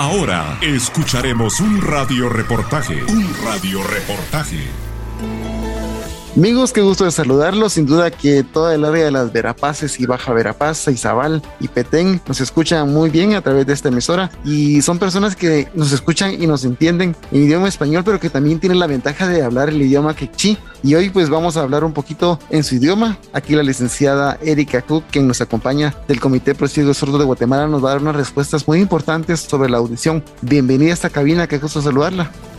Ahora escucharemos un radio reportaje. Un radio reportaje. Amigos, qué gusto de saludarlos. Sin duda que toda el área de las Verapaces y Baja Verapaz, Izabal y Petén nos escuchan muy bien a través de esta emisora y son personas que nos escuchan y nos entienden en idioma español, pero que también tienen la ventaja de hablar el idioma quechí. Y hoy pues vamos a hablar un poquito en su idioma. Aquí la licenciada Erika Cook, quien nos acompaña del Comité Prosiego Sordo de Guatemala, nos va a dar unas respuestas muy importantes sobre la audición. Bienvenida a esta cabina, qué gusto saludarla.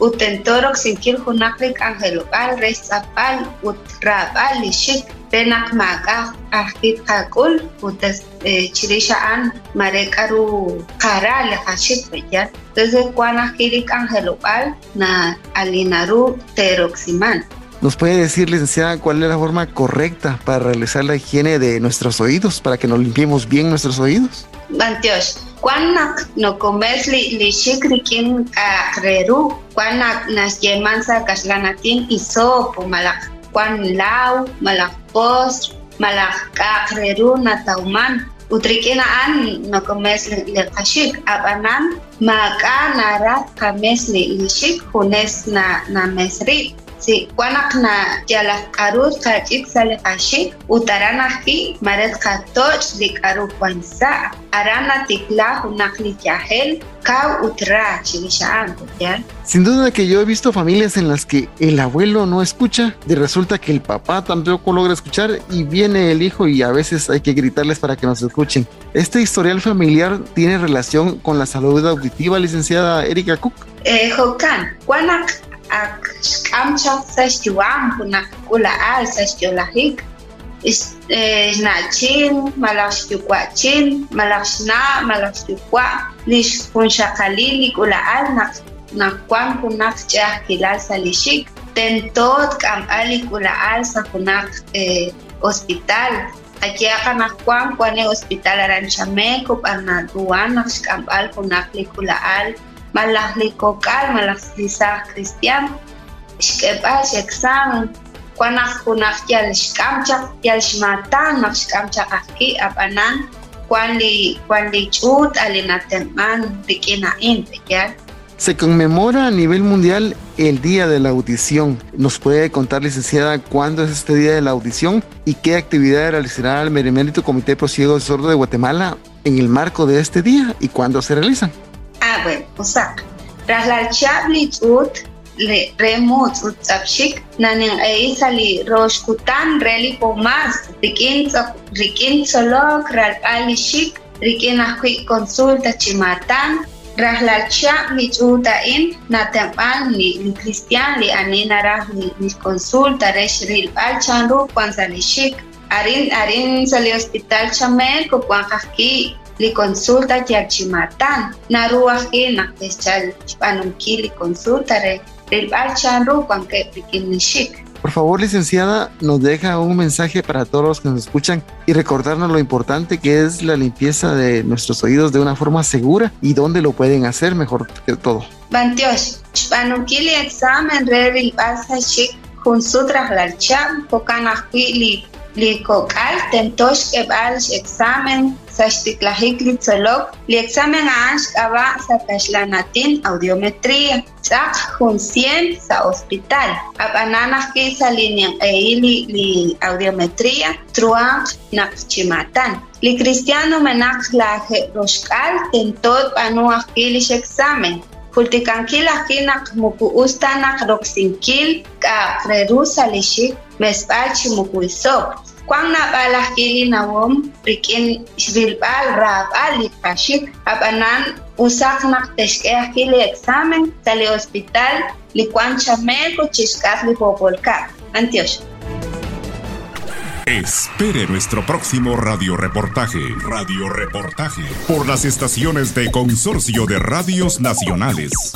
utentorok sinkil hunaklik angelopal resapal utrapal lishik renak maga ahkit kakul utas chirishaan marekaru kara lehashik beyat entonces cuan ahkilik angelopal na alinaru teroximan ¿Nos puede decir, licenciada, cuál es la forma correcta para realizar la higiene de nuestros oídos, para que nos limpiemos bien nuestros oídos? Bantios, cuando no comes li, li shikrikin akreru, cuando nas yemansa kaslanatin isopo malak, cuando lau, malak pos, malak akreru natauman, utrikina an no comes li, kashik, abanan, maka narat kames li, shik, na, na mesri, Sin duda que yo he visto familias en las que el abuelo no escucha, y resulta que el papá tampoco logra escuchar y viene el hijo y a veces hay que gritarles para que nos escuchen. ¿Este historial familiar tiene relación con la salud auditiva, licenciada Erika Cook? Eh, kwanak akxk'amchaw sa xyuwan wunaq k'ula'al sa xyolajik xna'chin malaj xyukwa'chin malaj xna' malaj xyukwa' lix jun xaqalil na na kuan punak ch'aj kilal sa lixik tentot k'am'al ik'ula'al sa wunaq hospital qakya' qanaj kuan kuan hospital aranchameco b'an aduana xk'amb'al wunaq lik'ula'al kunak likula al malah likokal malah lisa Cristian shkebal examen kuanak kunak yal shkamchak yal shmatan mak shkamchak aki apanan kuan li kuan li chut alinateman rikinain pekyal se conmemora a nivel mundial el Día de la Audición. ¿Nos puede contar, licenciada, cuándo es este Día de la Audición y qué actividad realizará el Meremérito Comité Pro Ciego Sordo de Guatemala en el marco de este día y cuándo se realizan? Tras la chablit le remut utsapshik nanin eisa li roshkutan reli pomas rikin rikin solok ral alishik rikin akui consulta chimatan Rahlacha mi chuta in natempan ni cristian li anina rah ni, consulta resh ril al chanru arin arin sali hospital chamel ko kaki li consulta chimatan naruah ki nakteschal panunki li consulta re ril al chanru kwan ke pikinishik por favor, licenciada, nos deja un mensaje para todos los que nos escuchan y recordarnos lo importante que es la limpieza de nuestros oídos de una forma segura y dónde lo pueden hacer mejor que todo. Bantiosh, panukili examen revil pasa chic con su traslalcham, pocanahili likokal tentosh kebal examen sashtiklahik solok li examen ash kaba sa tashlanatin audiometría hun 100 sa hospital. Abananah ki sa linyang ei li, audiometría truang nak chimatan li cristiano menak laje roshkal tentot panuah ki li examen Kultikankil akinak muku ustanak roksinkil ka frerusa lishik mespachi muku isop. Kwang na balah kili na wom rikin shrilbal rabal lipashik abanan usak nak teshkeh kili examen tali hospital li kwan chameko chishkak li popolka. Antioch. Espere nuestro próximo radioreportaje. Radioreportaje por las estaciones de Consorcio de Radios Nacionales.